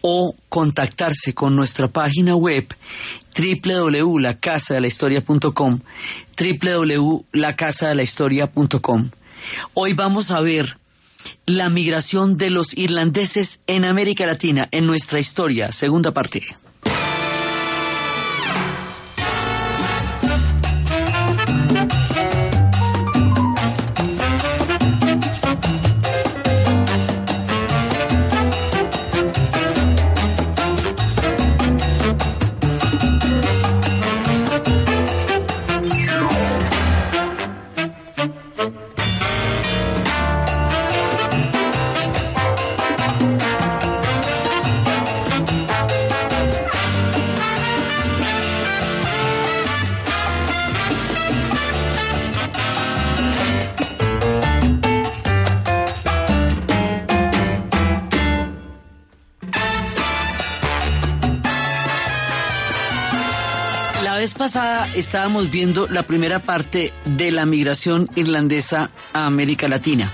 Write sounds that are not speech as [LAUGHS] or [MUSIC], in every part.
o contactarse con nuestra página web www.lacasadelahistoria.com www.lacasadelahistoria.com Hoy vamos a ver la migración de los irlandeses en América Latina en nuestra historia, segunda parte. Pasada estábamos viendo la primera parte de la migración irlandesa a América Latina.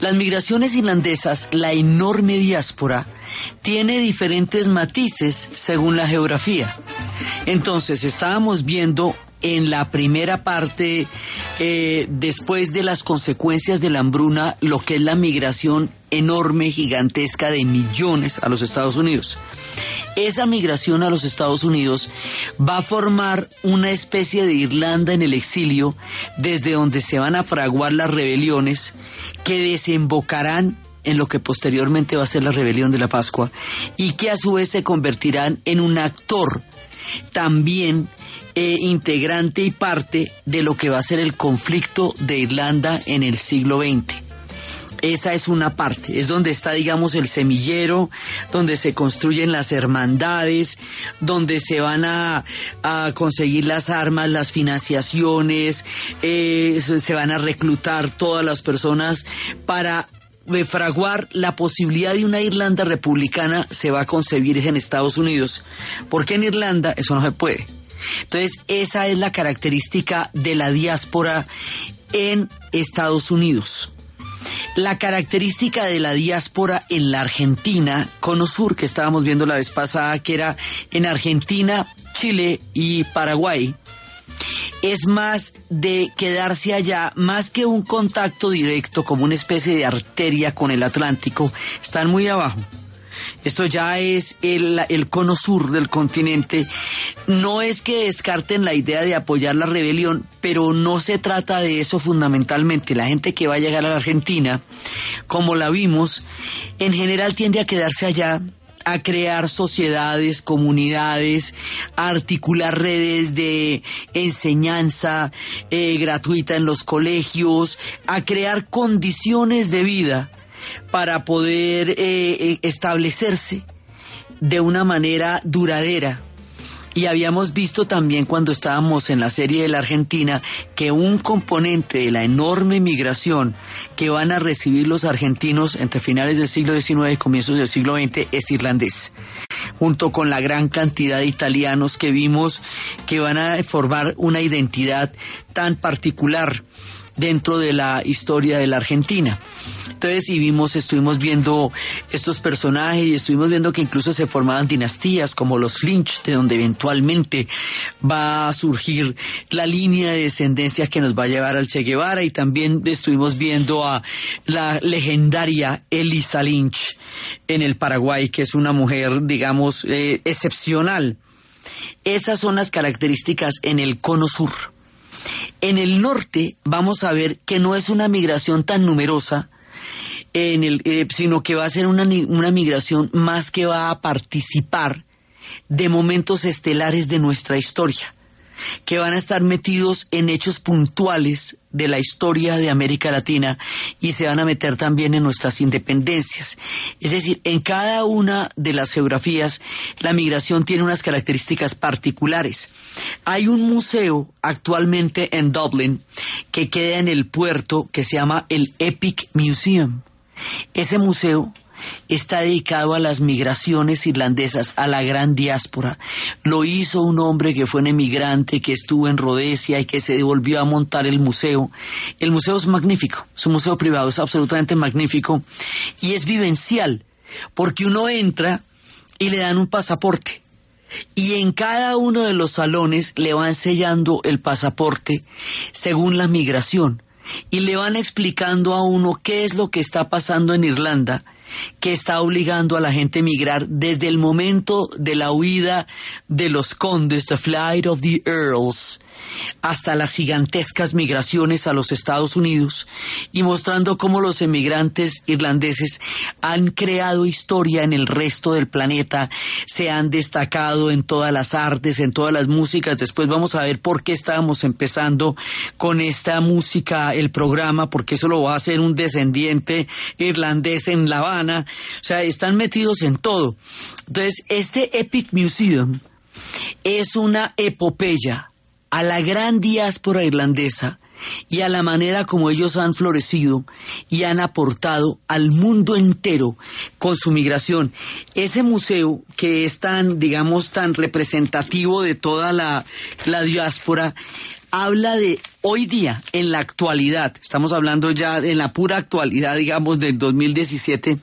Las migraciones irlandesas, la enorme diáspora, tiene diferentes matices según la geografía. Entonces, estábamos viendo en la primera parte, eh, después de las consecuencias de la hambruna, lo que es la migración enorme, gigantesca de millones a los Estados Unidos esa migración a los Estados Unidos va a formar una especie de Irlanda en el exilio desde donde se van a fraguar las rebeliones que desembocarán en lo que posteriormente va a ser la rebelión de la Pascua y que a su vez se convertirán en un actor también eh, integrante y parte de lo que va a ser el conflicto de Irlanda en el siglo XX. Esa es una parte, es donde está, digamos, el semillero, donde se construyen las hermandades, donde se van a, conseguir las armas, las financiaciones, eh, se van a reclutar todas las personas para eh, fraguar la posibilidad de una Irlanda republicana se va a concebir en Estados Unidos, porque en Irlanda eso no se puede. Entonces, esa es la característica de la diáspora en Estados Unidos. La característica de la diáspora en la Argentina, Cono Sur, que estábamos viendo la vez pasada, que era en Argentina, Chile y Paraguay, es más de quedarse allá, más que un contacto directo como una especie de arteria con el Atlántico, están muy abajo. Esto ya es el, el, cono sur del continente. No es que descarten la idea de apoyar la rebelión, pero no se trata de eso fundamentalmente. La gente que va a llegar a la Argentina, como la vimos, en general tiende a quedarse allá a crear sociedades, comunidades, a articular redes de enseñanza eh, gratuita en los colegios, a crear condiciones de vida para poder eh, eh, establecerse de una manera duradera. Y habíamos visto también cuando estábamos en la serie de la Argentina que un componente de la enorme migración que van a recibir los argentinos entre finales del siglo XIX y comienzos del siglo XX es irlandés junto con la gran cantidad de italianos que vimos que van a formar una identidad tan particular dentro de la historia de la Argentina. Entonces, y vimos, estuvimos viendo estos personajes y estuvimos viendo que incluso se formaban dinastías como los Lynch, de donde eventualmente va a surgir la línea de descendencia que nos va a llevar al Che Guevara y también estuvimos viendo a la legendaria Elisa Lynch en el Paraguay, que es una mujer, digamos, eh, excepcional. Esas son las características en el cono sur. En el norte vamos a ver que no es una migración tan numerosa, eh, sino que va a ser una, una migración más que va a participar de momentos estelares de nuestra historia. Que van a estar metidos en hechos puntuales de la historia de América Latina y se van a meter también en nuestras independencias. Es decir, en cada una de las geografías la migración tiene unas características particulares. Hay un museo actualmente en Dublin que queda en el puerto que se llama el Epic Museum. Ese museo está dedicado a las migraciones irlandesas, a la gran diáspora. Lo hizo un hombre que fue un emigrante, que estuvo en Rhodesia y que se devolvió a montar el museo. El museo es magnífico, es un museo privado, es absolutamente magnífico y es vivencial, porque uno entra y le dan un pasaporte. Y en cada uno de los salones le van sellando el pasaporte según la migración y le van explicando a uno qué es lo que está pasando en Irlanda que está obligando a la gente a emigrar desde el momento de la huida de los condes, the flight of the earls, hasta las gigantescas migraciones a los Estados Unidos y mostrando cómo los emigrantes irlandeses han creado historia en el resto del planeta, se han destacado en todas las artes, en todas las músicas. Después vamos a ver por qué estábamos empezando con esta música, el programa, porque eso lo va a hacer un descendiente irlandés en La Habana. O sea, están metidos en todo. Entonces, este Epic Museum es una epopeya a la gran diáspora irlandesa y a la manera como ellos han florecido y han aportado al mundo entero con su migración. Ese museo que es tan, digamos, tan representativo de toda la, la diáspora, habla de hoy día, en la actualidad, estamos hablando ya de la pura actualidad, digamos, del 2017.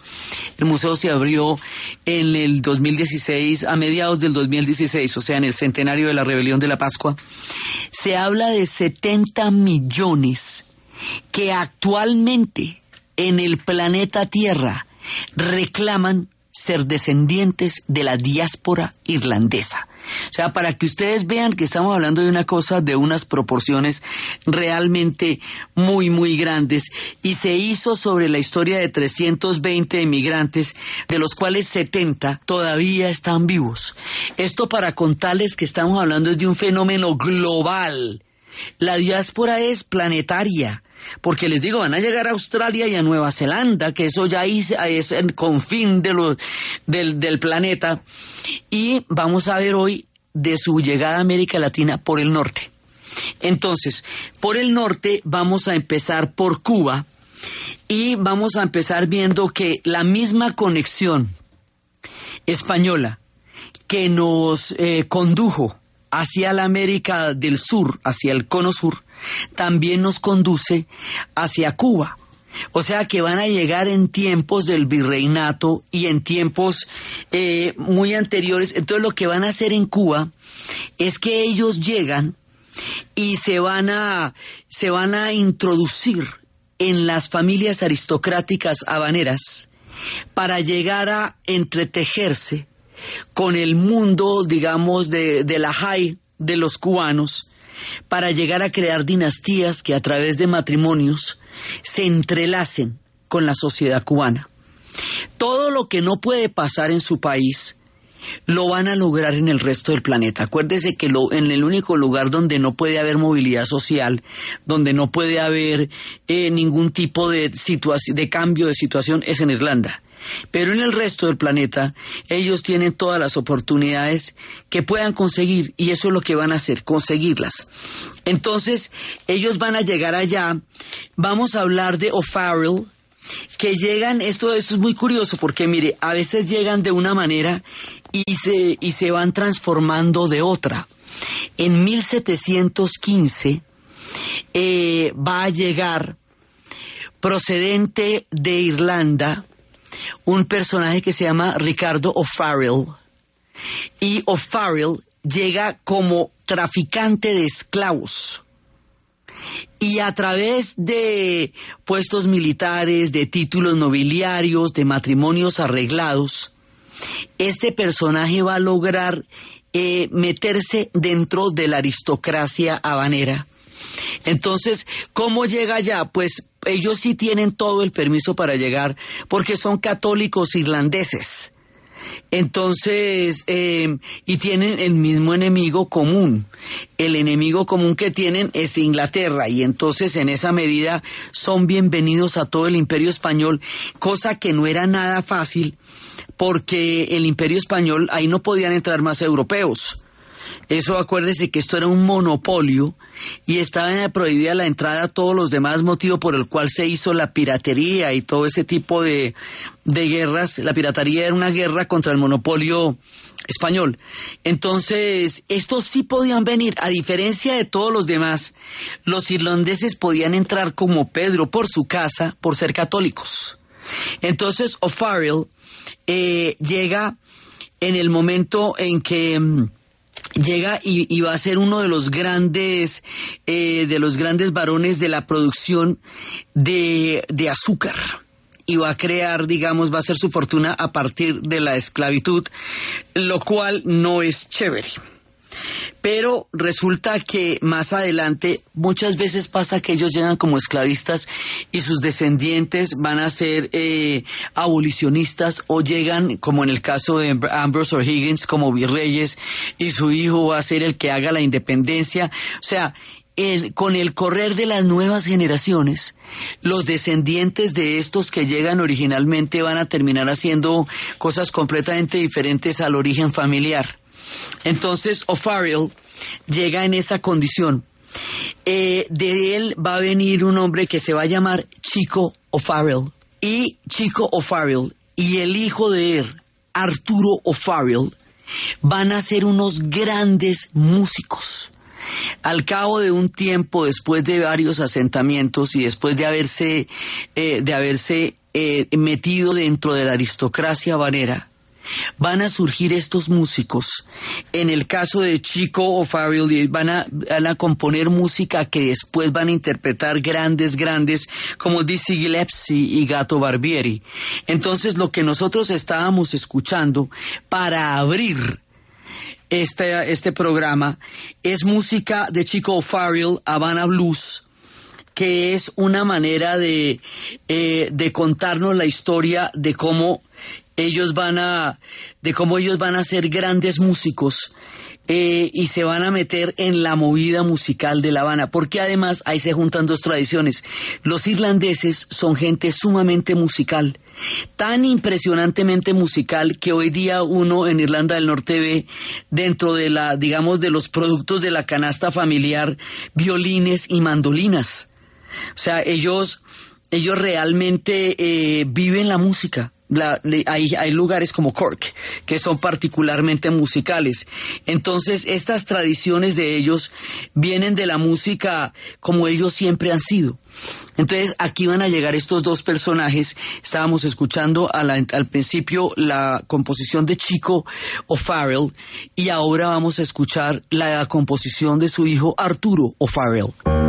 El museo se abrió en el 2016, a mediados del 2016, o sea, en el centenario de la rebelión de la Pascua. Se habla de 70 millones que actualmente en el planeta Tierra reclaman ser descendientes de la diáspora irlandesa. O sea, para que ustedes vean que estamos hablando de una cosa de unas proporciones realmente muy, muy grandes. Y se hizo sobre la historia de 320 emigrantes, de los cuales 70 todavía están vivos. Esto para contarles que estamos hablando de un fenómeno global. La diáspora es planetaria. Porque les digo, van a llegar a Australia y a Nueva Zelanda, que eso ya es el confín de del, del planeta. Y vamos a ver hoy de su llegada a América Latina por el norte. Entonces, por el norte vamos a empezar por Cuba y vamos a empezar viendo que la misma conexión española que nos eh, condujo hacia la América del Sur, hacia el cono sur, también nos conduce hacia Cuba. O sea que van a llegar en tiempos del virreinato y en tiempos eh, muy anteriores. Entonces lo que van a hacer en Cuba es que ellos llegan y se van a, se van a introducir en las familias aristocráticas habaneras para llegar a entretejerse con el mundo, digamos, de, de la high de los cubanos para llegar a crear dinastías que a través de matrimonios se entrelacen con la sociedad cubana. Todo lo que no puede pasar en su país lo van a lograr en el resto del planeta. Acuérdese que lo, en el único lugar donde no puede haber movilidad social, donde no puede haber eh, ningún tipo de, de cambio de situación es en Irlanda. Pero en el resto del planeta ellos tienen todas las oportunidades que puedan conseguir y eso es lo que van a hacer, conseguirlas. Entonces ellos van a llegar allá, vamos a hablar de O'Farrell, que llegan, esto, esto es muy curioso porque mire, a veces llegan de una manera y se, y se van transformando de otra. En 1715 eh, va a llegar procedente de Irlanda, un personaje que se llama Ricardo O'Farrell. Y O'Farrell llega como traficante de esclavos. Y a través de puestos militares, de títulos nobiliarios, de matrimonios arreglados, este personaje va a lograr eh, meterse dentro de la aristocracia habanera entonces, ¿cómo llega allá? Pues ellos sí tienen todo el permiso para llegar porque son católicos irlandeses. Entonces, eh, y tienen el mismo enemigo común. El enemigo común que tienen es Inglaterra y entonces en esa medida son bienvenidos a todo el imperio español, cosa que no era nada fácil porque el imperio español ahí no podían entrar más europeos. Eso acuérdese que esto era un monopolio y estaba prohibida la entrada a todos los demás, motivo por el cual se hizo la piratería y todo ese tipo de, de guerras. La piratería era una guerra contra el monopolio español. Entonces, estos sí podían venir, a diferencia de todos los demás, los irlandeses podían entrar como Pedro por su casa por ser católicos. Entonces, O'Farrell eh, llega en el momento en que llega y, va a ser uno de los grandes eh, de los grandes varones de la producción de, de azúcar y va a crear, digamos, va a ser su fortuna a partir de la esclavitud, lo cual no es chévere. Pero resulta que más adelante muchas veces pasa que ellos llegan como esclavistas y sus descendientes van a ser eh, abolicionistas o llegan, como en el caso de Ambrose O'Higgins, como virreyes y su hijo va a ser el que haga la independencia. O sea, con el correr de las nuevas generaciones, los descendientes de estos que llegan originalmente van a terminar haciendo cosas completamente diferentes al origen familiar. Entonces O'Farrell llega en esa condición. Eh, de él va a venir un hombre que se va a llamar Chico O'Farrell. Y Chico O'Farrell y el hijo de él, Arturo O'Farrell, van a ser unos grandes músicos. Al cabo de un tiempo, después de varios asentamientos y después de haberse, eh, de haberse eh, metido dentro de la aristocracia vanera, van a surgir estos músicos. En el caso de Chico O'Farrell, van a, a componer música que después van a interpretar grandes, grandes, como Dizzy Gillespie y Gato Barbieri. Entonces, lo que nosotros estábamos escuchando para abrir este, este programa es música de Chico O'Farrell, Havana Blues, que es una manera de, eh, de contarnos la historia de cómo ellos van a, de cómo ellos van a ser grandes músicos eh, y se van a meter en la movida musical de La Habana, porque además ahí se juntan dos tradiciones. Los irlandeses son gente sumamente musical, tan impresionantemente musical que hoy día uno en Irlanda del Norte ve dentro de la, digamos, de los productos de la canasta familiar, violines y mandolinas. O sea, ellos, ellos realmente eh, viven la música hay, lugares como Cork que son particularmente musicales. Entonces, estas tradiciones de ellos vienen de la música como ellos siempre han sido. Entonces, aquí van a llegar estos dos personajes. Estábamos escuchando al principio la composición de Chico O'Farrell y ahora vamos a escuchar la composición de su hijo Arturo O'Farrell.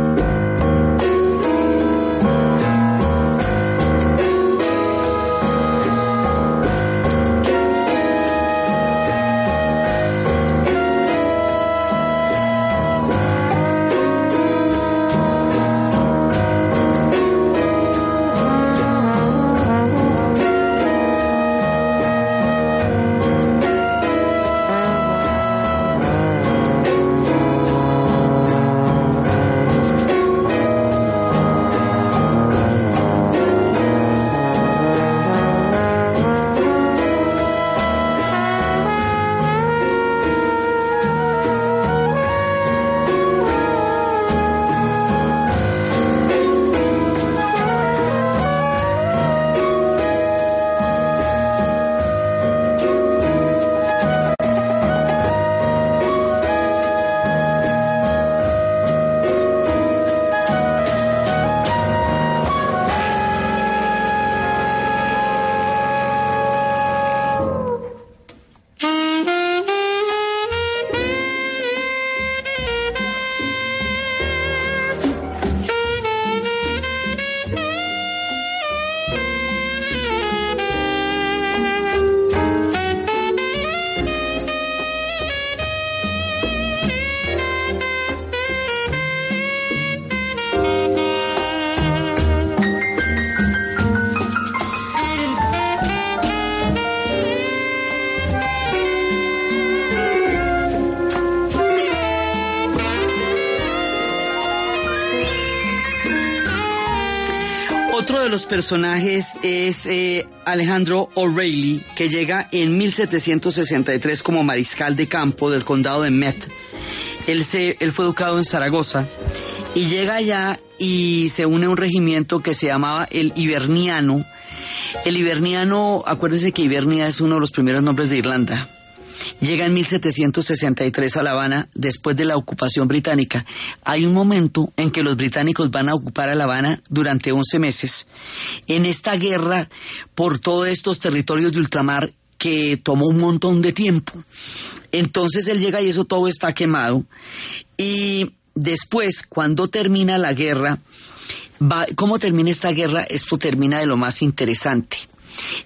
Personajes es eh, Alejandro O'Reilly, que llega en 1763 como mariscal de campo del condado de Met. Él, se, él fue educado en Zaragoza y llega allá y se une a un regimiento que se llamaba el Hiberniano. El Hiberniano, acuérdense que Hibernia es uno de los primeros nombres de Irlanda. Llega en 1763 a La Habana después de la ocupación británica. Hay un momento en que los británicos van a ocupar a La Habana durante 11 meses. En esta guerra por todos estos territorios de ultramar que tomó un montón de tiempo. Entonces él llega y eso todo está quemado. Y después, cuando termina la guerra, ¿cómo termina esta guerra? Esto termina de lo más interesante.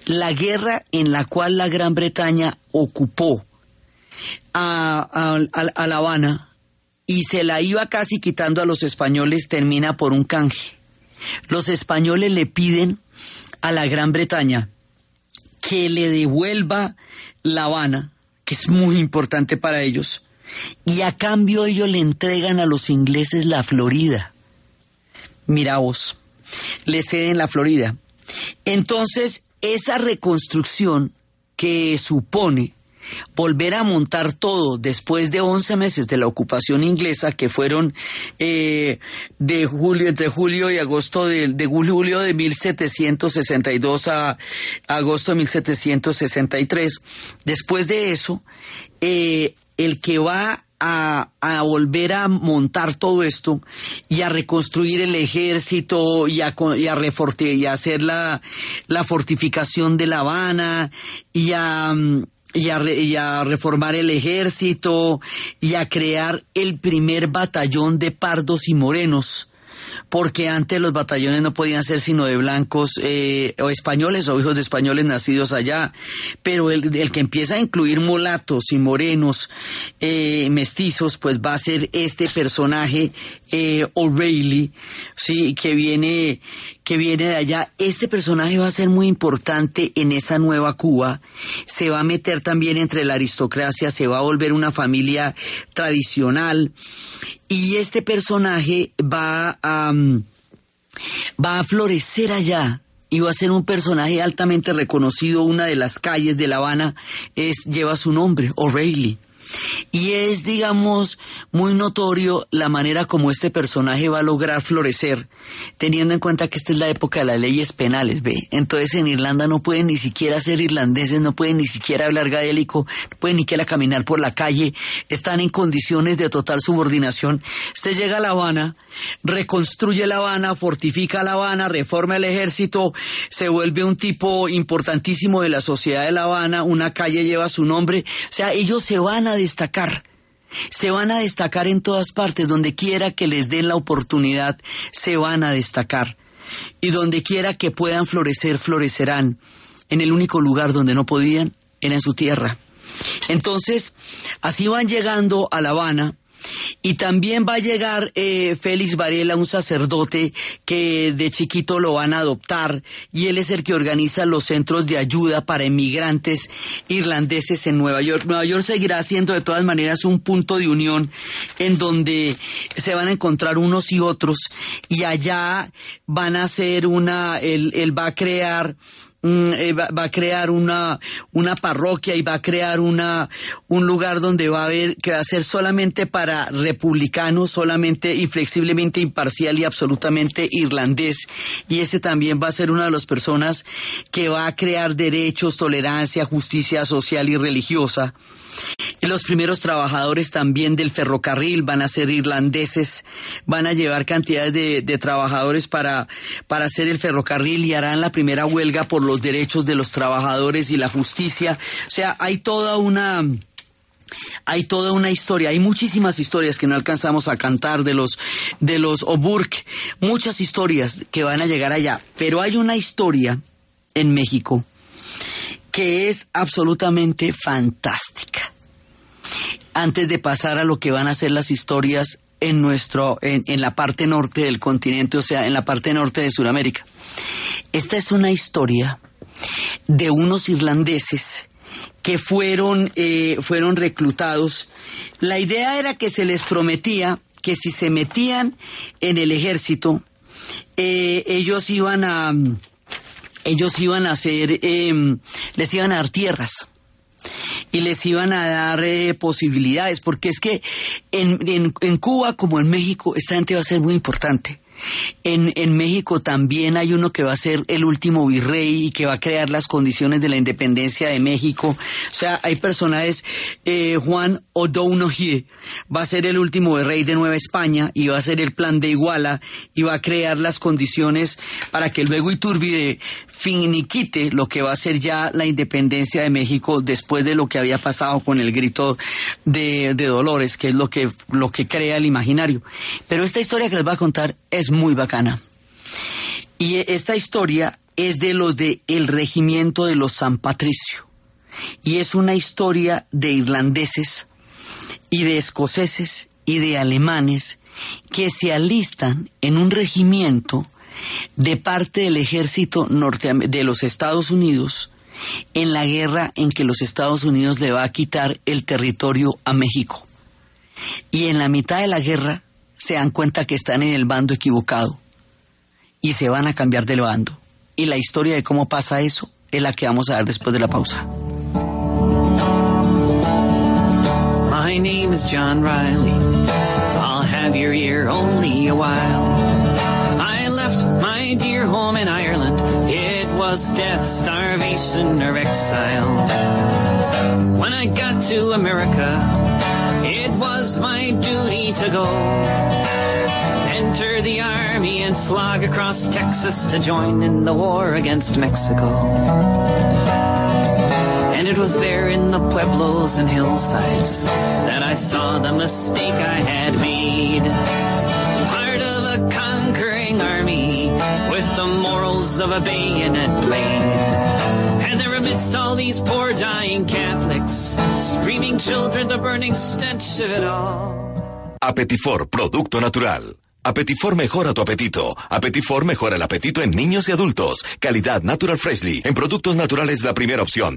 La guerra en la cual la Gran Bretaña ocupó a, La Habana y se la iba casi quitando a los españoles termina por un canje. Los españoles le piden a la Gran Bretaña que le devuelva La Habana, que es muy importante para ellos, y a cambio ellos le entregan a los ingleses la Florida. Mira vos, le ceden la Florida. Entonces, esa reconstrucción que supone volver a montar todo después de 11 meses de la ocupación inglesa que fueron eh, de julio entre julio y agosto de, de, julio de 1762 a agosto de 1763 después de eso eh, el que va a, volver a montar todo esto y a reconstruir el ejército y a, a, y a hacer la, la fortificación de La Habana y a, a, y a, reformar el ejército y a crear el primer batallón de pardos y morenos porque antes los batallones no podían ser sino de blancos eh, o españoles o hijos de españoles nacidos allá, pero el, el que empieza a incluir mulatos y morenos, eh, mestizos, pues va a ser este personaje eh, O'Reilly, sí, que viene que viene de allá. Este personaje va a ser muy importante en esa nueva Cuba. Se va a meter también entre la aristocracia, se va a volver una familia tradicional y este personaje va a, mm, va a florecer allá y va a ser un personaje altamente reconocido. Una de las calles de La Habana es, lleva su nombre, O'Reilly. Y es, digamos, muy notorio la manera como este personaje va a lograr florecer, teniendo en cuenta que esta es la época de las leyes penales, ¿ve? Entonces en Irlanda no pueden ni siquiera ser irlandeses, no pueden ni siquiera hablar gaélico, no pueden ni siquiera caminar por la calle, están en condiciones de total subordinación. Usted llega a La Habana, reconstruye La Habana, fortifica La Habana, reforma el ejército, se vuelve un tipo importantísimo de la sociedad de La Habana, una calle lleva su nombre, o sea, ellos se van a destacar. Se van a destacar en todas partes, donde quiera que les den la oportunidad, se van a destacar. Y donde quiera que puedan florecer, florecerán. En el único lugar donde no podían, era en su tierra. Entonces, así van llegando a La Habana, y también va a llegar eh, Félix Varela, un sacerdote que de chiquito lo van a adoptar y él es el que organiza los centros de ayuda para inmigrantes irlandeses en Nueva York. Nueva York seguirá siendo de todas maneras un punto de unión en donde se van a encontrar unos y otros y allá van a hacer una, él, él va a crear Mm, eh, va, a crear una, una parroquia y va a crear una, un lugar donde va a haber, que va a ser solamente para republicanos, solamente inflexiblemente imparcial y absolutamente irlandés. Y ese también va a ser una de las personas que va a crear derechos, tolerancia, justicia social y religiosa. Los primeros trabajadores también del ferrocarril van a ser irlandeses, van a llevar cantidades de, trabajadores para, para hacer el ferrocarril y harán la primera huelga por los derechos de los trabajadores y la justicia. O sea, hay toda una hay toda una historia, hay muchísimas historias que no alcanzamos a cantar de los de los Oburk, muchas historias que van a llegar allá, pero hay una historia en México que es absolutamente fantástica. Antes de pasar a lo que van a ser las historias en nuestro, en, la parte norte del continente, o sea, en la parte norte de Sudamérica. Esta es una historia de unos irlandeses que fueron, eh, fueron reclutados. La idea era que se les prometía que si se metían en el ejército, eh, ellos iban a, ellos iban a hacer, em, les iban a dar tierras y les iban a dar eh, posibilidades, porque es que en, en, en Cuba como en México esta gente va a ser muy importante. En, en, México también hay uno que va a ser el último virrey y que va a crear las condiciones de la independencia de México. O sea, hay personajes, eh, Juan O'Donoghue va a ser el último virrey de Nueva España y va a ser el plan de Iguala y va a crear las condiciones para que luego Iturbide finiquite lo que va a ser ya la independencia de México después de lo que había pasado con el grito de, de Dolores, que es lo que, lo que crea el imaginario. Pero esta historia que les voy a contar es muy bacana. Y esta historia es de los de el regimiento de los San Patricio. Y es una historia de irlandeses y de escoceses y de alemanes que se alistan en un regimiento de parte del ejército de los Estados Unidos en la guerra en que los Estados Unidos le va a quitar el territorio a México. Y en la mitad de la guerra se dan cuenta que están en el bando equivocado y se van a cambiar del bando. Y la historia de cómo pasa eso es la que vamos a ver después de la pausa. John Riley. I'll have your ear only a while. Home in Ireland. It was death, starvation, or exile. When I got to America, it was my duty to go. enter the army and slog across Texas to join in the war against Mexico. And it was there in the pueblos and hillsides that I saw the mistake I had made. Part of a conquering army with the morals of a bayonet blade. And there amidst all these poor dying Catholics, screaming children, the burning stench of it all. Apetifor, producto natural. Apetifor mejora tu apetito. Apetifor mejora el apetito en niños y adultos. Calidad Natural Freshly. En productos naturales la primera opción.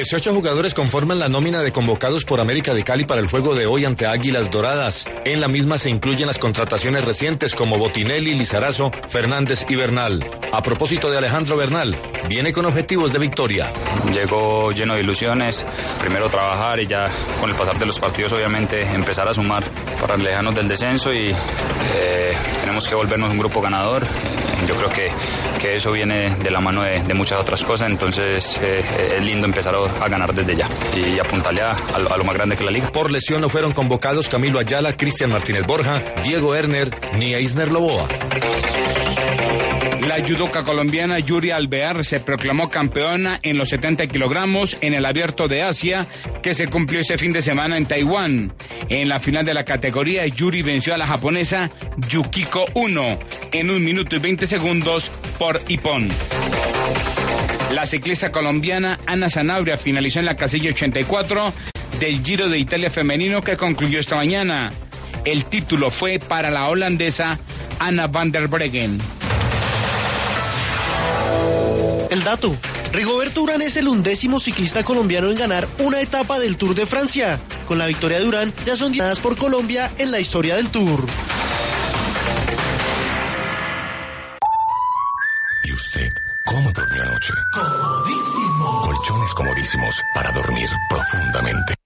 18 jugadores conforman la nómina de convocados por América de Cali para el juego de hoy ante Águilas Doradas. En la misma se incluyen las contrataciones recientes como Botinelli, Lizarazo, Fernández y Bernal. A propósito de Alejandro Bernal, viene con objetivos de victoria. Llegó lleno de ilusiones, primero trabajar y ya con el pasar de los partidos obviamente empezar a sumar para alejarnos del descenso y eh, tenemos que volvernos un grupo ganador. Yo creo que, que eso viene de la mano de, muchas otras cosas, entonces eh, es lindo empezar a, ganar desde ya y apuntarle a, a, lo más grande que la liga. Por lesión no fueron convocados Camilo Ayala, Cristian Martínez Borja, Diego Erner ni Eisner Loboa. La judoka colombiana Yuri Alvear se proclamó campeona en los 70 kilogramos en el Abierto de Asia que se cumplió ese fin de semana en Taiwán. En la final de la categoría, Yuri venció a la japonesa Yukiko Uno en un minuto y 20 segundos por Ippon. La ciclista colombiana Ana Zanabria finalizó en la casilla 84 del Giro de Italia femenino que concluyó esta mañana. El título fue para la holandesa Anna van der Breggen. El dato. Rigoberto Urán es el undécimo ciclista colombiano en ganar una etapa del Tour de Francia. Con la victoria de Urán ya son ganadas por Colombia en la historia del Tour. ¿Y usted cómo durmió anoche? Comodísimo. Colchones comodísimos para dormir profundamente.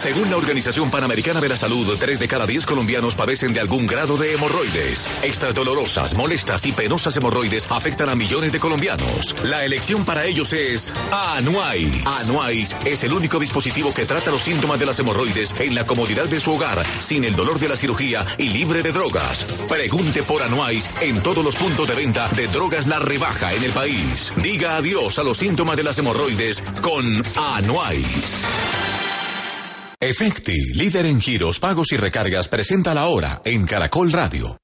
Según la Organización Panamericana de la Salud, 3 de cada 10 colombianos padecen de algún grado de hemorroides. Estas dolorosas, molestas y penosas hemorroides afectan a millones de colombianos. La elección para ellos es Anuais. Anuais es el único dispositivo que trata los síntomas de las hemorroides en la comodidad de su hogar, sin el dolor de la cirugía y libre de drogas. Pregunte por Anuais en todos los puntos de venta de drogas La Rebaja en el país. Diga adiós a los síntomas de las hemorroides con Anuais. Efecti, líder en giros, pagos y recargas, presenta la hora en Caracol Radio.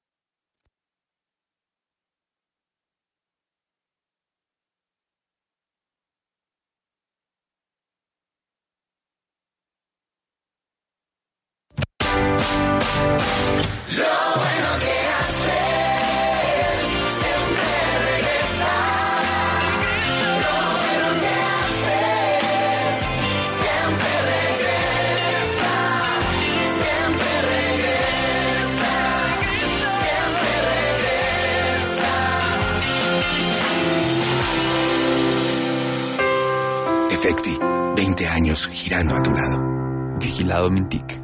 Girando a tu lado. Vigilado Mintic.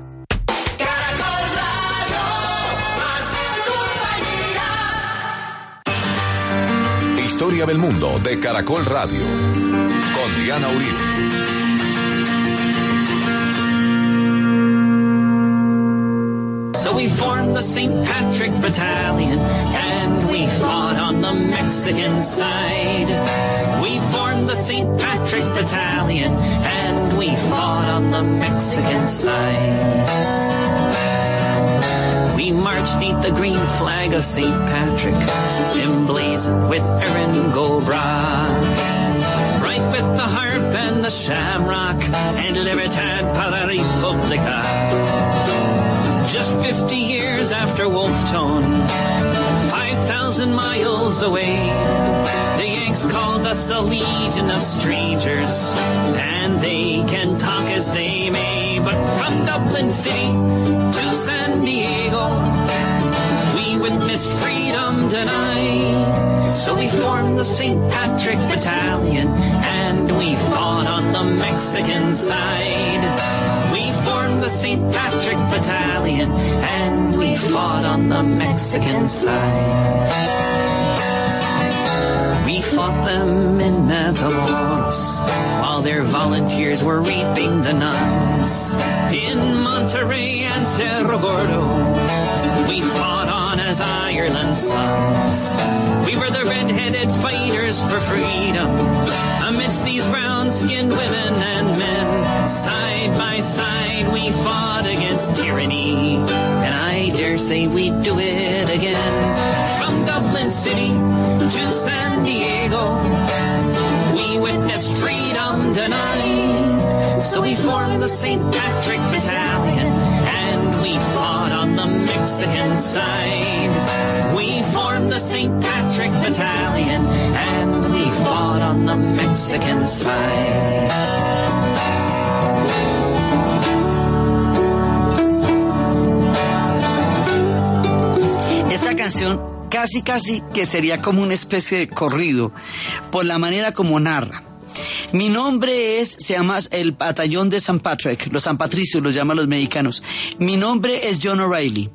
Historia del mundo de Caracol Radio. Con Diana Uribe. So we formed the St. Patrick Battalion and we fought on the Mexican side. We formed the St. Patrick Battalion and we fought on the Mexican side. We marched neath the green flag of St. Patrick, emblazoned with Erin go brave. Right with the harp and the shamrock and Libertad para Republica. Just 50 years after Wolftone, 5,000 miles away, the Yanks called us a legion of strangers, and they can talk as they may, but from Dublin City to San Diego, we witnessed freedom denied. So we formed the St. Patrick Battalion, and we fought on the Mexican side. The St. Patrick Battalion, and we fought on the Mexican side. We fought them in Matamoros, while their volunteers were reaping the nuns. In Monterrey and Cerro Gordo, we fought on as Ireland's sons. We were the red-headed fighters for freedom amidst these brown-skinned women and men. Tyranny, and I dare say we'd do it again. From Dublin City to San Diego, we witnessed freedom denied. So we formed the St. Patrick Battalion, and we fought on the Mexican side. We formed the St. Patrick Battalion, and we fought on the Mexican side. Esta canción casi casi que sería como una especie de corrido por la manera como narra. Mi nombre es, se llama el batallón de San Patrick, los San Patricios los llaman los mexicanos. Mi nombre es John O'Reilly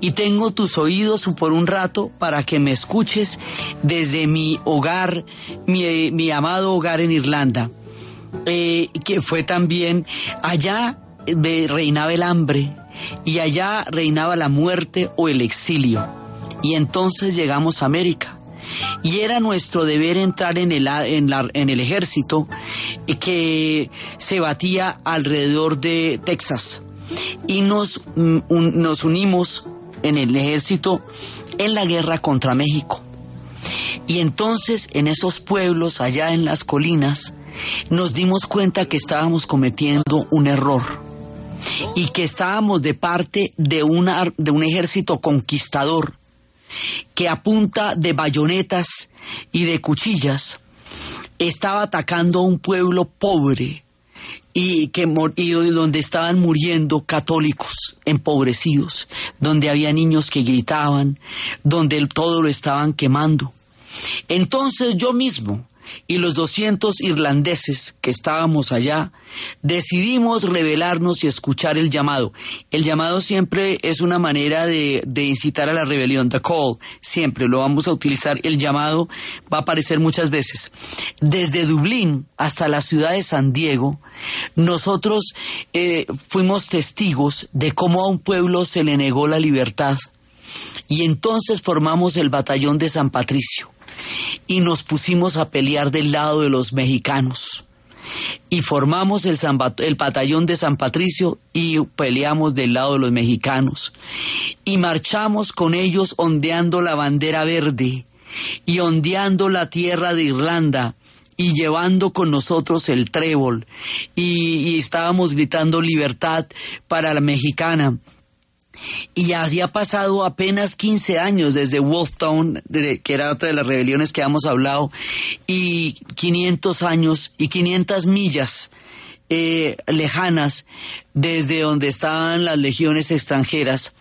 y tengo tus oídos por un rato para que me escuches desde mi hogar, mi, amado hogar en Irlanda, eh, que fue también allá eh, reinaba el hambre y allá reinaba la muerte o el exilio. Y entonces llegamos a América. Y era nuestro deber entrar en el, en la, en el ejército eh, que se batía alrededor de Texas. Y mm, nos unimos en el ejército en la guerra contra México. Y entonces en esos pueblos, allá en las colinas, nos dimos cuenta que estábamos cometiendo un error y que estábamos de parte de, de un ejército conquistador que a punta de bayonetas y de cuchillas estaba atacando a un pueblo pobre y, que, y donde estaban muriendo católicos empobrecidos, donde había niños que gritaban, donde todo lo estaban quemando. Entonces yo mismo, y los 200 irlandeses que estábamos allá decidimos rebelarnos y escuchar el llamado. El llamado siempre es una manera de, de, incitar a la rebelión, the call, siempre lo vamos a utilizar. El llamado va a aparecer muchas veces. Desde Dublín hasta la ciudad de San Diego, nosotros eh, fuimos testigos de cómo a un pueblo se le negó la libertad. Y entonces formamos el batallón de San Patricio y nos pusimos a pelear del lado de los mexicanos. Y formamos el, el, batallón de San Patricio y peleamos del lado de los mexicanos. Y marchamos con ellos ondeando la bandera verde y ondeando la tierra de Irlanda y llevando con nosotros el trébol y, y estábamos gritando libertad para la mexicana y así ha pasado apenas 15 años desde Wolftown, que era otra de las rebeliones que hemos hablado, y 500 años y 500 millas eh, lejanas desde donde estaban las legiones extranjeras.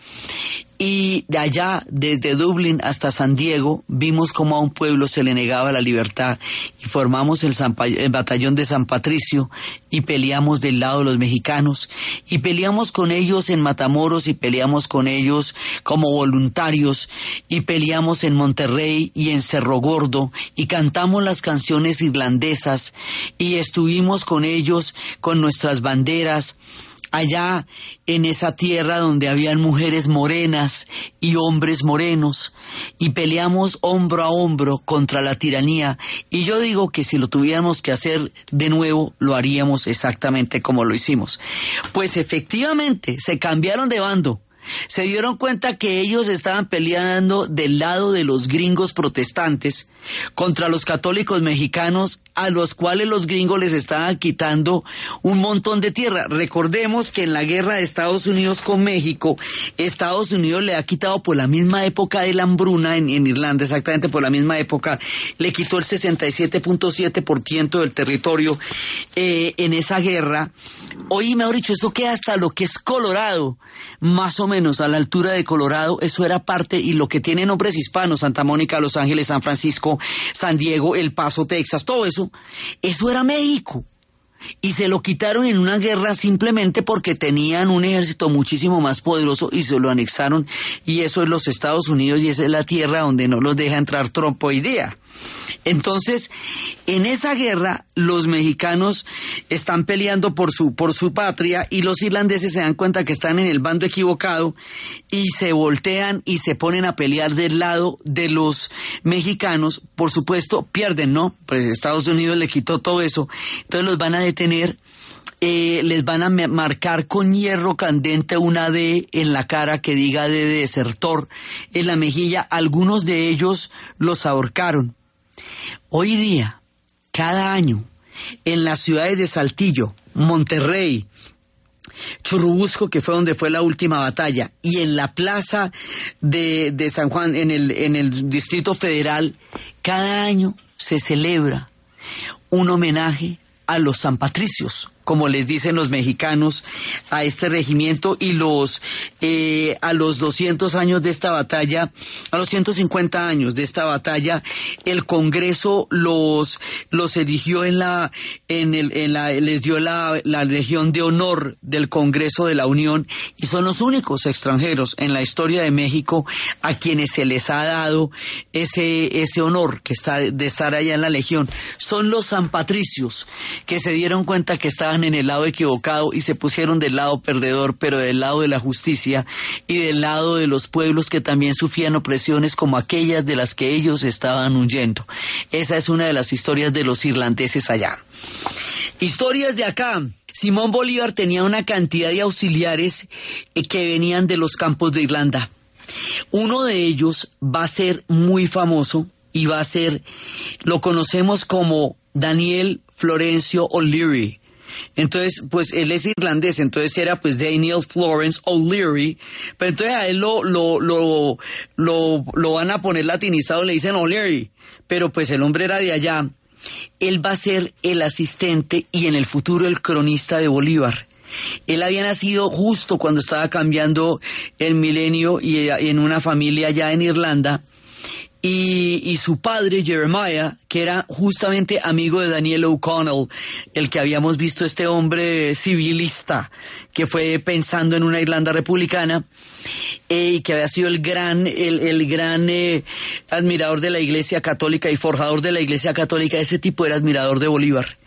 Y de allá, desde Dublín hasta San Diego, vimos cómo a un pueblo se le negaba la libertad y formamos el, el, batallón de San Patricio y peleamos del lado de los mexicanos. Y peleamos con ellos en Matamoros y peleamos con ellos como voluntarios. Y peleamos en Monterrey y en Cerro Gordo y cantamos las canciones irlandesas. Y estuvimos con ellos con nuestras banderas allá en esa tierra donde habían mujeres morenas y hombres morenos, y peleamos hombro a hombro contra la tiranía, y yo digo que si lo tuviéramos que hacer de nuevo, lo haríamos exactamente como lo hicimos. Pues efectivamente, se cambiaron de bando se dieron cuenta que ellos estaban peleando del lado de los gringos protestantes contra los católicos mexicanos a los cuales los gringos les estaban quitando un montón de tierra. Recordemos que en la guerra de Estados Unidos con México, Estados Unidos le ha quitado por la misma época de la hambruna en, Irlanda, exactamente por la misma época, le quitó el 67.7% del territorio eh, en esa guerra. Hoy, mejor dicho, eso queda hasta lo que es Colorado, más o menos a la altura de Colorado, eso era parte, y lo que tiene nombres hispanos, Santa Mónica, Los Ángeles, San Francisco, San Diego, El Paso, Texas, todo eso, eso era México. Y se lo quitaron en una guerra simplemente porque tenían un ejército muchísimo más poderoso y se lo anexaron. Y eso es los Estados Unidos y esa es la tierra donde no los deja entrar Trump hoy día. Entonces, en esa guerra, los mexicanos están peleando por su, por su patria y los irlandeses se dan cuenta que están en el bando equivocado y se voltean y se ponen a pelear del lado de los mexicanos. Por supuesto, pierden, ¿no? Pues Estados Unidos le quitó todo eso. Entonces los van a detener. Eh, les van a marcar con hierro candente una D en la cara que diga de desertor en la mejilla. Algunos de ellos los ahorcaron. Hoy día, cada año, en las ciudades de Saltillo, Monterrey, Churubusco, que fue donde fue la última batalla, y en la plaza de, San Juan, en el, en el Distrito Federal, cada año se celebra un homenaje a los San Patricios, como les dicen los mexicanos, a este regimiento y los eh, a los 200 años de esta batalla, a los 150 años de esta batalla, el Congreso los los eligió en la en el en la les dio la, la Legión de Honor del Congreso de la Unión y son los únicos extranjeros en la historia de México a quienes se les ha dado ese ese honor que está de estar allá en la Legión. Son los San Patricios que se dieron cuenta que estaban en el lado equivocado y se pusieron del lado perdedor, pero del lado de la justicia y del lado de los pueblos que también sufrían opresiones como aquellas de las que ellos estaban huyendo. Esa es una de las historias de los irlandeses allá. Historias de acá. Simón Bolívar tenía una cantidad de auxiliares eh, que venían de los campos de Irlanda. Uno de ellos va a ser muy famoso y va a ser, lo conocemos como Daniel Florencio O'Leary. Entonces, pues él es irlandés, entonces era pues Daniel Florence O'Leary, pero entonces a él lo, lo, lo, lo, lo van a poner latinizado, le dicen O'Leary, pero pues el hombre era de allá. Él va a ser el asistente y en el futuro el cronista de Bolívar. Él había nacido justo cuando estaba cambiando el milenio y en una familia allá en Irlanda y, y, su padre, Jeremiah, que era justamente amigo de Daniel O'Connell, el que habíamos visto este hombre civilista que fue pensando en una Irlanda republicana eh, y que había sido el gran, el, el gran eh, admirador de la Iglesia Católica y forjador de la Iglesia Católica. Ese tipo era admirador de Bolívar.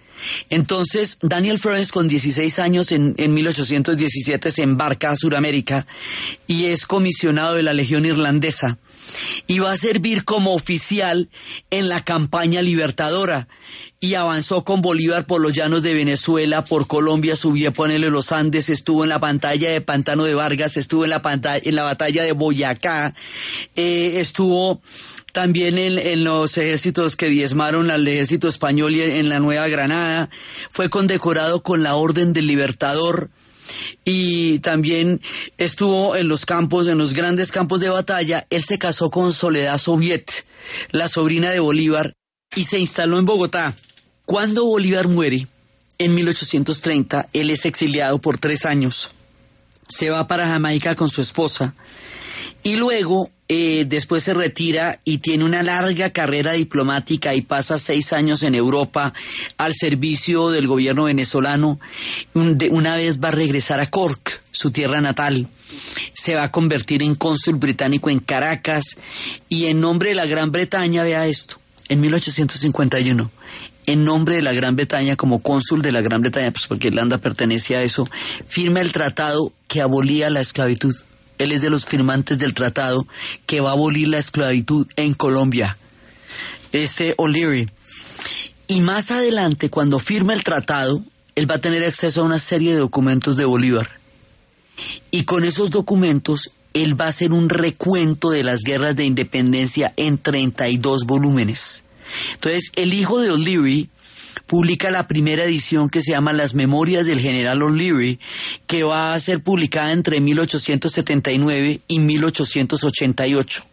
Entonces, Daniel Flores, con 16 años, en, en 1817, se embarca a Sudamérica y es comisionado de la Legión Irlandesa y va a servir como oficial en la campaña libertadora. Y avanzó con Bolívar por los llanos de Venezuela, por Colombia, subió a ponerle los Andes, estuvo en la pantalla de Pantano de Vargas, estuvo en la, pantalla, en la batalla de Boyacá, eh, estuvo también en, en, los ejércitos que diezmaron al ejército español y en la Nueva Granada, fue condecorado con la Orden del Libertador, y también estuvo en los campos, en los grandes campos de batalla. Él se casó con Soledad Soviet, la sobrina de Bolívar, y se instaló en Bogotá. Cuando Bolívar muere, en 1830, él es exiliado por tres años. Se va para Jamaica con su esposa y luego eh, después se retira y tiene una larga carrera diplomática y pasa seis años en Europa al servicio del gobierno venezolano. una vez va a regresar a Cork, su tierra natal. Se va a convertir en cónsul británico en Caracas y en nombre de la Gran Bretaña, vea esto, en 1851 en nombre de la Gran Bretaña, como cónsul de la Gran Bretaña, pues porque Irlanda pertenecía a eso, firma el tratado que abolía la esclavitud. Él es de los firmantes del tratado que va a abolir la esclavitud en Colombia. Ese O'Leary. Y más adelante, cuando firma el tratado, él va a tener acceso a una serie de documentos de Bolívar. Y con esos documentos, él va a hacer un recuento de las guerras de independencia en 32 volúmenes. Entonces, el hijo de O'Leary publica la primera edición que se llama Las Memorias del General O'Leary, que va a ser publicada entre 1879 y 1888.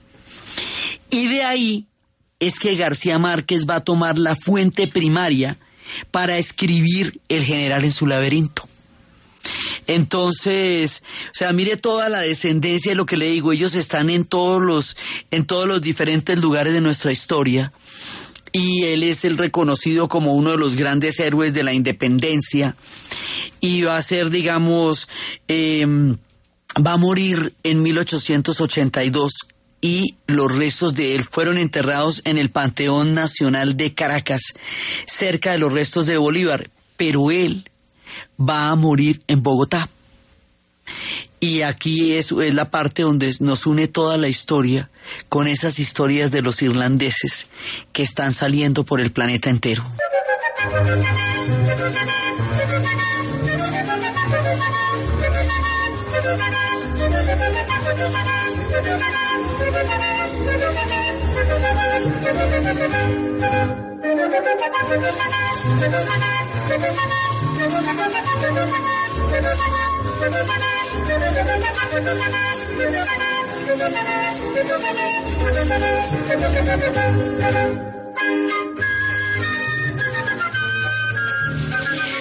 Y de ahí es que García Márquez va a tomar la fuente primaria para escribir El General en su laberinto. Entonces, o sea, mire toda la descendencia de lo que le digo, ellos están en todos los en todos los diferentes lugares de nuestra historia y él es el reconocido como uno de los grandes héroes de la independencia y va a ser, digamos, em, va a morir en 1882 y los restos de él fueron enterrados en el Panteón Nacional de Caracas, cerca de los restos de Bolívar, pero él va a morir en Bogotá. Y aquí es, es la parte donde nos une toda la historia con esas historias de los irlandeses que están saliendo por el planeta entero. [LAUGHS]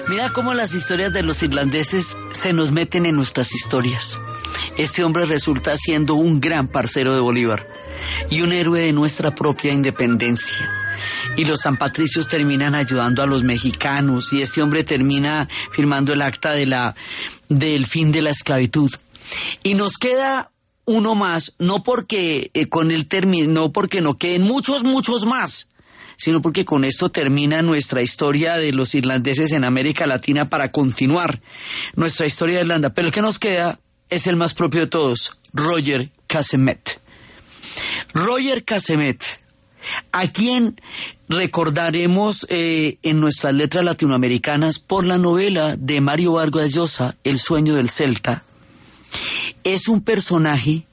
Mira cómo las historias de los irlandeses se nos meten en nuestras historias. Este hombre resulta siendo un gran parcero de Bolívar y un héroe de nuestra propia independencia. Y los San Patricios terminan ayudando a los mexicanos y este hombre termina firmando el acta de la, del fin de la esclavitud. Y nos queda uno más, no porque eh, con el término, no porque no queden muchos, muchos más, sino porque con esto termina nuestra historia de los irlandeses en América Latina para continuar nuestra historia de Irlanda. Pero el que nos queda es el más propio de todos, Roger Casemet. Roger Casemet, a quien recordaremos eh, en nuestras letras latinoamericanas por la novela de Mario Vargas Llosa, El sueño del Celta, es un personaje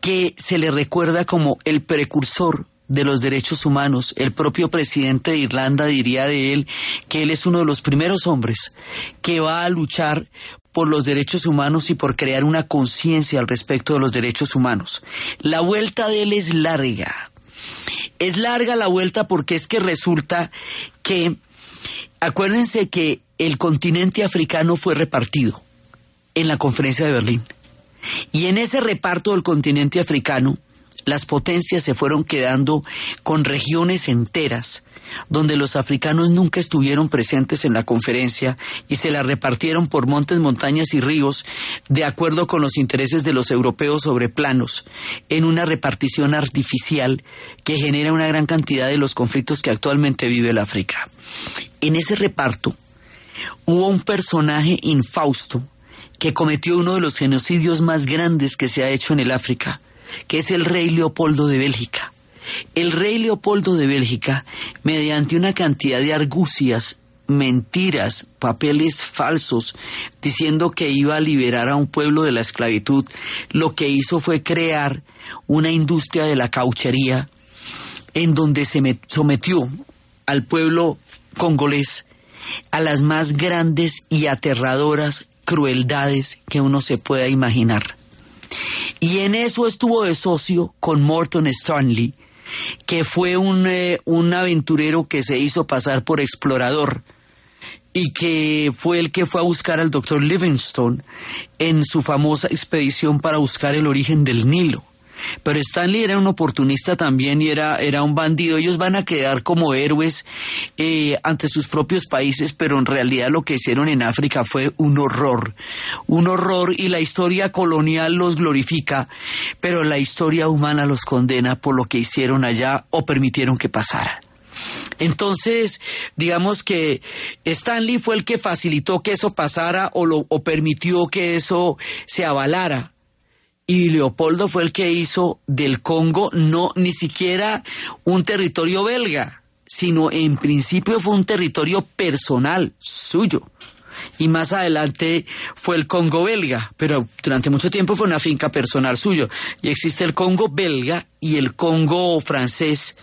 que se le recuerda como el precursor de los derechos humanos. El propio presidente de Irlanda diría de él que él es uno de los primeros hombres que va a luchar por los derechos humanos y por crear una conciencia al respecto de los derechos humanos. La vuelta de él es larga. Es larga la vuelta porque es que resulta que, acuérdense que el continente africano fue repartido en la conferencia de Berlín. Y en ese reparto del continente africano, las potencias se fueron quedando con regiones enteras donde los africanos nunca estuvieron presentes en la conferencia y se la repartieron por montes, montañas y ríos de acuerdo con los intereses de los europeos sobre planos, en una repartición artificial que genera una gran cantidad de los conflictos que actualmente vive el África. En ese reparto hubo un personaje infausto que cometió uno de los genocidios más grandes que se ha hecho en el África, que es el rey Leopoldo de Bélgica. El rey Leopoldo de Bélgica, mediante una cantidad de argucias, mentiras, papeles falsos, diciendo que iba a liberar a un pueblo de la esclavitud, lo que hizo fue crear una industria de la cauchería en donde se sometió al pueblo congolés a las más grandes y aterradoras crueldades que uno se pueda imaginar. Y en eso estuvo de socio con Morton Stanley, que fue un, eh, un aventurero que se hizo pasar por explorador y que fue el que fue a buscar al doctor Livingstone en su famosa expedición para buscar el origen del Nilo. Pero Stanley era un oportunista también y era, era un bandido. Ellos van a quedar como héroes eh, ante sus propios países, pero en realidad lo que hicieron en África fue un horror. Un horror y la historia colonial los glorifica, pero la historia humana los condena por lo que hicieron allá o permitieron que pasara. Entonces, digamos que Stanley fue el que facilitó que eso pasara o, lo, o permitió que eso se avalara y Leopoldo fue el que hizo del Congo no ni siquiera un territorio belga, sino en principio fue un territorio personal suyo. Y más adelante fue el Congo belga, pero durante mucho tiempo fue una finca personal suyo. Y existe el Congo belga y el Congo francés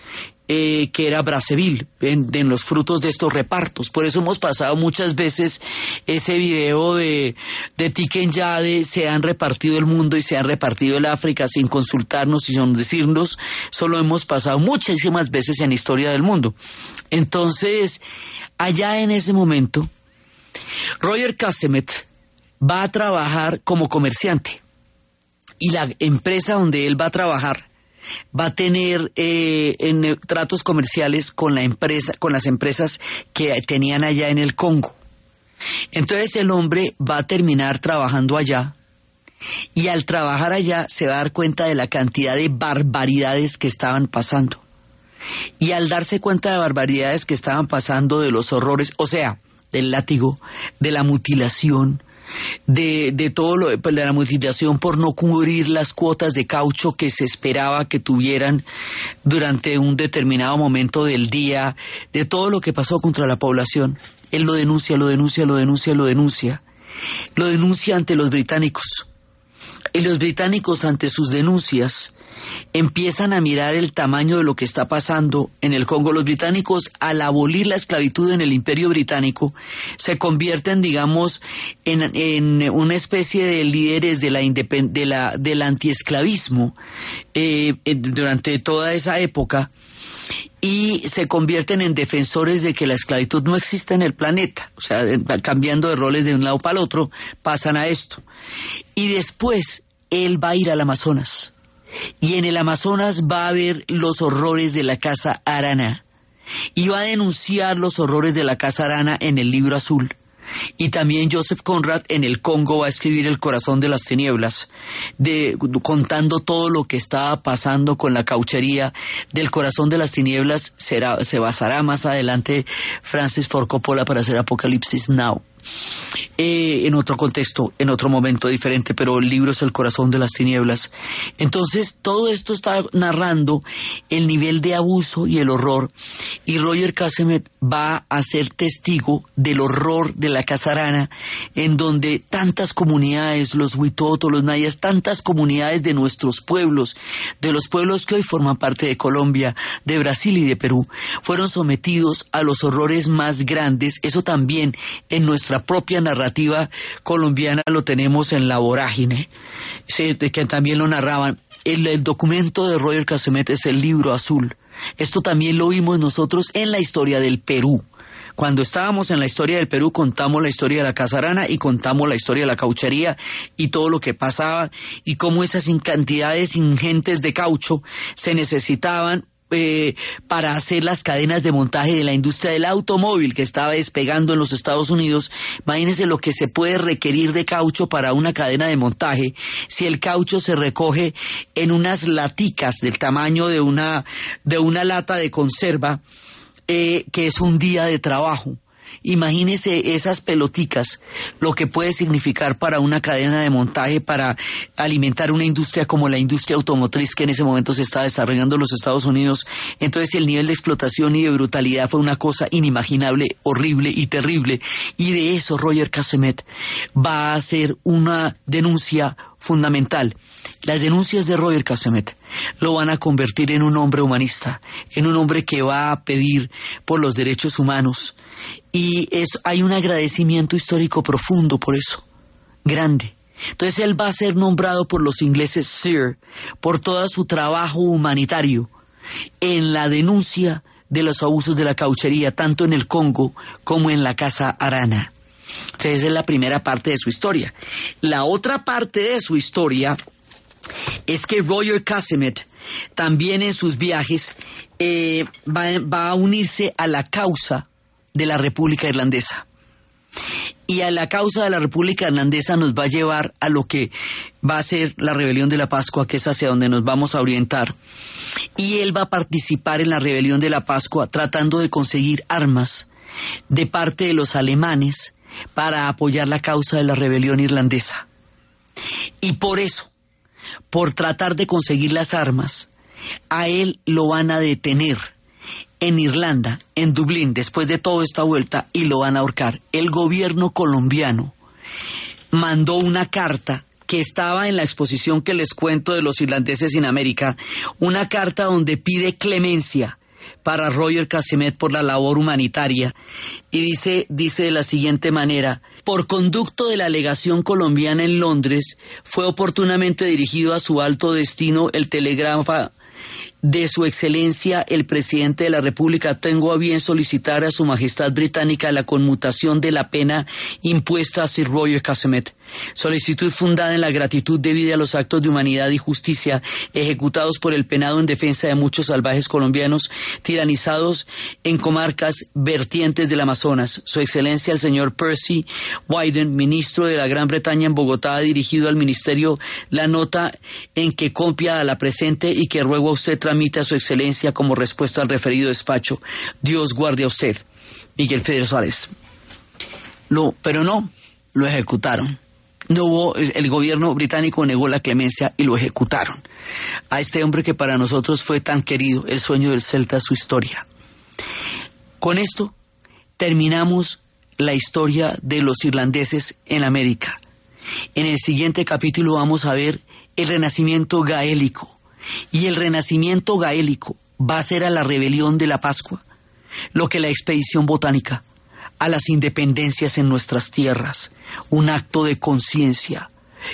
eh, que era Brazzaville, en, los frutos de estos repartos. Por eso hemos pasado muchas veces ese video de, de Tiken Yade, se han repartido el mundo y se han repartido el África sin consultarnos y sin decirnos, solo hemos pasado muchísimas veces en historia del mundo. Entonces, allá en ese momento, Roger Casemet va a trabajar como comerciante y la empresa donde él va a trabajar va a tener eh, en tratos comerciales con la empresa, con las empresas que tenían allá en el Congo. Entonces el hombre va a terminar trabajando allá y al trabajar allá se va a dar cuenta de la cantidad de barbaridades que estaban pasando. Y al darse cuenta de barbaridades que estaban pasando, de los horrores, o sea, del látigo, de la mutilación, de, de todo lo pues, de la mutilación por no cubrir las cuotas de caucho que se esperaba que tuvieran durante un determinado momento del día, de todo lo que pasó contra la población. Él lo denuncia, lo denuncia, lo denuncia, lo denuncia. Lo denuncia ante los británicos. Y los británicos ante sus denuncias empiezan a mirar el tamaño de lo que está pasando en el Congo. Los británicos, al abolir la esclavitud en el imperio británico, se convierten, digamos, en, una especie de líderes de la de del antiesclavismo eh, durante toda esa época y se convierten en defensores de que la esclavitud no existe en el planeta. O sea, cambiando de roles de un lado para el otro, pasan a esto. Y después él va a ir al Amazonas y en el Amazonas va a ver los horrores de la Casa Arana y va a denunciar los horrores de la Casa Arana en el libro azul. Y también Joseph Conrad en el Congo va a escribir El corazón de las tinieblas, de, contando todo lo que estaba pasando con la cauchería del corazón de las tinieblas. Será, se basará más adelante Francis Ford Coppola para hacer Apocalipsis Now. Eh, en otro contexto, en otro momento diferente, pero el libro es el corazón de las tinieblas. Entonces, todo esto está narrando el nivel de abuso y el horror, y Roger Casemet va a ser testigo del horror de la casarana, en donde tantas comunidades, los huitotos, los nayas, tantas comunidades de nuestros pueblos, de los pueblos que hoy forman parte de Colombia, de Brasil y de Perú, fueron sometidos a los horrores más grandes, eso también en nuestra propia narrativa colombiana lo tenemos en La Vorágine, que también lo narraban. El, documento de Roger Casemet es el libro azul. Esto también lo vimos nosotros en la historia del Perú Cuando estábamos en la historia del Perú contamos la historia de la casarana y contamos la historia de la cauchería y todo lo que pasaba y cómo esas cantidades ingentes de caucho se necesitaban eh, para hacer las cadenas de montaje de la industria del automóvil que estaba despegando en los Estados Unidos. Imagínense lo que se puede requerir de caucho para una cadena de montaje si el caucho se recoge en unas laticas del tamaño de una, de una lata de conserva, eh, que es un día de trabajo. Imagínese esas peloticas, lo que puede significar para una cadena de montaje, para alimentar una industria como la industria automotriz que en ese momento se está desarrollando en los Estados Unidos. Entonces el nivel de explotación y de brutalidad fue una cosa inimaginable, horrible y terrible. Y de eso Roger Casemet va a hacer una denuncia fundamental. Las denuncias de Roger Casemet lo van a convertir en un hombre humanista, en un hombre que va a pedir por los derechos humanos, y es, hay un agradecimiento histórico profundo por eso, grande. Entonces él va a ser nombrado por los ingleses Sir por todo su trabajo humanitario en la denuncia de los abusos de la cauchería, tanto en el Congo como en la Casa Arana. Entonces esa es la primera parte de su historia. La otra parte de su historia es que Roger Casimir también en sus viajes eh, va a unirse a la causa de la República Irlandesa. Y a la causa de la República Irlandesa nos va a llevar a lo que va a ser la rebelión de la Pascua, que es hacia donde nos vamos a orientar. Y él va a participar en la rebelión de la Pascua tratando de conseguir armas de parte de los alemanes para apoyar la causa de la rebelión irlandesa. Y por eso, por tratar de conseguir las armas, a él lo van a detener en Irlanda, en Dublín, después de toda esta vuelta, y lo van a ahorcar. El gobierno colombiano mandó una carta que estaba en la exposición que les cuento de los irlandeses en América, una carta donde pide clemencia para Roger Casimet por la labor humanitaria y dice, dice de la siguiente manera, por conducto de la legación colombiana en Londres, fue oportunamente dirigido a su alto destino el telegrama de Su Excelencia el Presidente de la República, tengo a bien solicitar a Su Majestad Británica la conmutación de la pena impuesta a Sir Roger Casemet. Solicitud fundada en la gratitud debida a los actos de humanidad y justicia ejecutados por el penado en defensa de muchos salvajes colombianos tiranizados en comarcas vertientes del Amazonas. Su Excelencia el señor Percy Wyden, ministro de la Gran Bretaña en Bogotá, ha dirigido al Ministerio la nota en que copia a la presente y que ruego a usted tramite a Su Excelencia como respuesta al referido despacho. Dios guarde a usted. Miguel Federer Suárez. Lo, pero no, lo ejecutaron no hubo, el gobierno británico negó la clemencia y lo ejecutaron. A este hombre que para nosotros fue tan querido, el sueño del Celta, su historia. Con esto terminamos la historia de los irlandeses en América. En el siguiente capítulo vamos a ver el renacimiento gaélico. Y el renacimiento gaélico va a ser a la rebelión de la Pascua, lo que la expedición botánica a las independencias en nuestras tierras, un acto de conciencia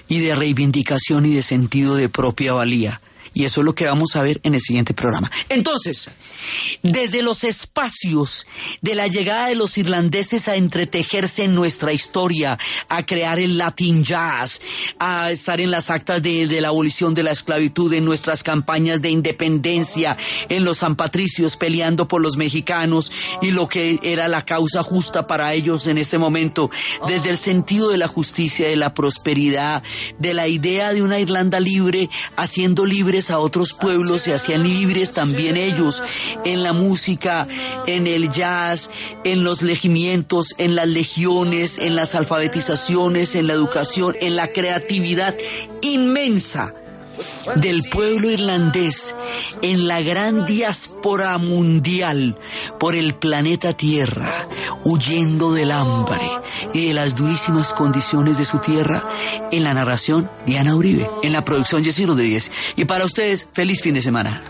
y de reivindicación y de sentido de propia valía. Y eso es lo que vamos a ver en el siguiente programa. Entonces, desde los espacios de la llegada de los irlandeses a entretejerse en nuestra historia, a crear el Latin Jazz, a estar en las actas de, la abolición de la esclavitud, en nuestras campañas de independencia, en los San Patricios peleando por los mexicanos y lo que era la causa justa para ellos en este momento, desde el sentido de la justicia, de la prosperidad, de la idea de una Irlanda libre, haciendo a otros pueblos, se hacían libres también ellos en la música, en el jazz, en los legimientos, en las legiones, en las alfabetizaciones, en la educación, en la creatividad inmensa del pueblo irlandés en la gran diáspora mundial por el planeta Tierra, huyendo del hambre y de las durísimas condiciones de su tierra, en la narración Diana Uribe, en la producción Jessy Rodríguez. Y para ustedes, feliz fin de semana.